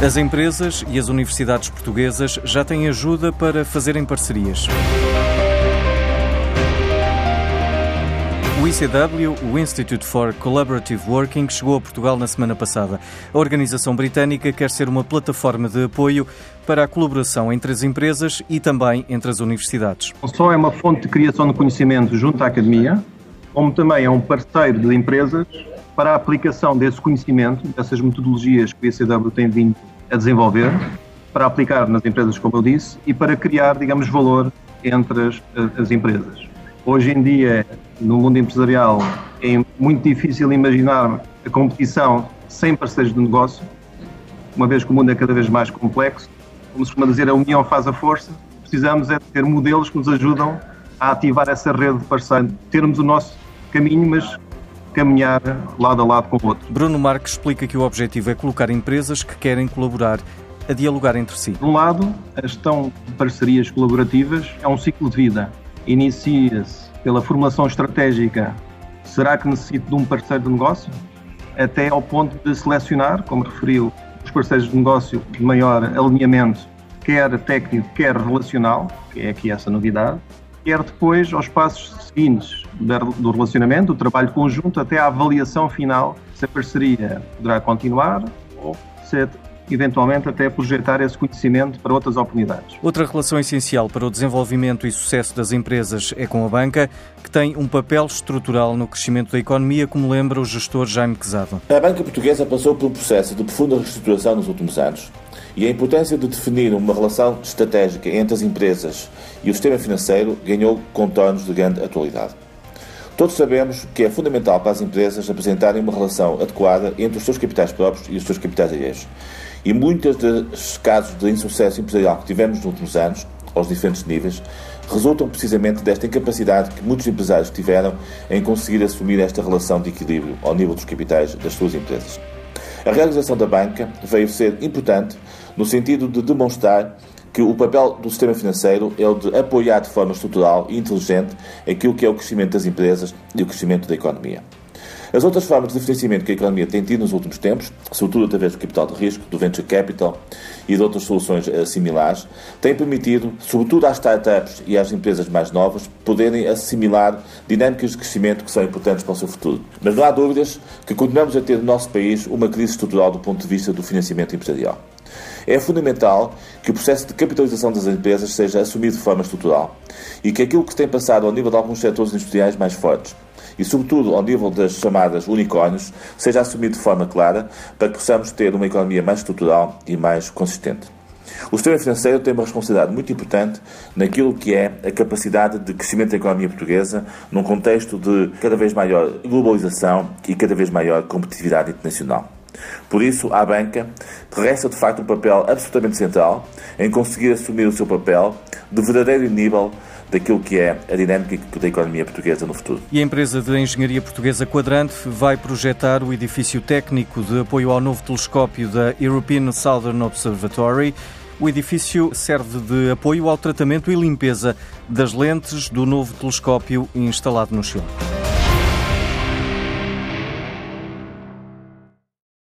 As empresas e as universidades portuguesas já têm ajuda para fazerem parcerias. O ICW, o Institute for Collaborative Working, chegou a Portugal na semana passada. A organização britânica quer ser uma plataforma de apoio para a colaboração entre as empresas e também entre as universidades. Não só é uma fonte de criação de conhecimento junto à academia, como também é um parceiro de empresas para a aplicação desse conhecimento, dessas metodologias que o ICW tem vindo a desenvolver, para aplicar nas empresas, como eu disse, e para criar, digamos, valor entre as, as empresas. Hoje em dia, no mundo empresarial, é muito difícil imaginar a competição sem parceiros de negócio, uma vez que o mundo é cada vez mais complexo. Como se costuma dizer, a união faz a força. Precisamos é ter modelos que nos ajudam a ativar essa rede de parceiros, termos o nosso caminho, mas caminhar lado a lado com o outro. Bruno Marques explica que o objetivo é colocar empresas que querem colaborar a dialogar entre si. De um lado, a gestão de parcerias colaborativas é um ciclo de vida. Inicia-se pela formação estratégica. Será que necessito de um parceiro de negócio? Até ao ponto de selecionar, como referiu, os parceiros de negócio de maior alinhamento, quer técnico, quer relacional, que é aqui essa novidade, quer depois aos passos seguintes do relacionamento, do trabalho conjunto, até à avaliação final se a parceria poderá continuar ou se eventualmente até projetar esse conhecimento para outras oportunidades. Outra relação essencial para o desenvolvimento e sucesso das empresas é com a banca, que tem um papel estrutural no crescimento da economia, como lembra o gestor Jaime Quezado. A banca portuguesa passou por um processo de profunda reestruturação nos últimos anos e a importância de definir uma relação estratégica entre as empresas e o sistema financeiro ganhou contornos de grande atualidade. Todos sabemos que é fundamental para as empresas apresentarem uma relação adequada entre os seus capitais próprios e os seus capitais alheios. E muitos dos casos de insucesso empresarial que tivemos nos últimos anos, aos diferentes níveis, resultam precisamente desta incapacidade que muitos empresários tiveram em conseguir assumir esta relação de equilíbrio ao nível dos capitais das suas empresas. A realização da banca veio ser importante no sentido de demonstrar que o papel do sistema financeiro é o de apoiar de forma estrutural e inteligente aquilo que é o crescimento das empresas e o crescimento da economia. As outras formas de financiamento que a economia tem tido nos últimos tempos, sobretudo através do capital de risco, do venture capital e de outras soluções eh, similares, têm permitido, sobretudo às startups e às empresas mais novas, poderem assimilar dinâmicas de crescimento que são importantes para o seu futuro. Mas não há dúvidas que continuamos a ter no nosso país uma crise estrutural do ponto de vista do financiamento empresarial. É fundamental que o processo de capitalização das empresas seja assumido de forma estrutural e que aquilo que tem passado ao nível de alguns setores industriais mais fortes e, sobretudo, ao nível das chamadas unicórnios, seja assumido de forma clara para que possamos ter uma economia mais estrutural e mais consistente. O sistema financeiro tem uma responsabilidade muito importante naquilo que é a capacidade de crescimento da economia portuguesa num contexto de cada vez maior globalização e cada vez maior competitividade internacional. Por isso, à banca resta de facto um papel absolutamente central em conseguir assumir o seu papel de verdadeiro nível daquilo que é a dinâmica da economia portuguesa no futuro. E a empresa de engenharia portuguesa Quadrante vai projetar o edifício técnico de apoio ao novo telescópio da European Southern Observatory. O edifício serve de apoio ao tratamento e limpeza das lentes do novo telescópio instalado no Chile.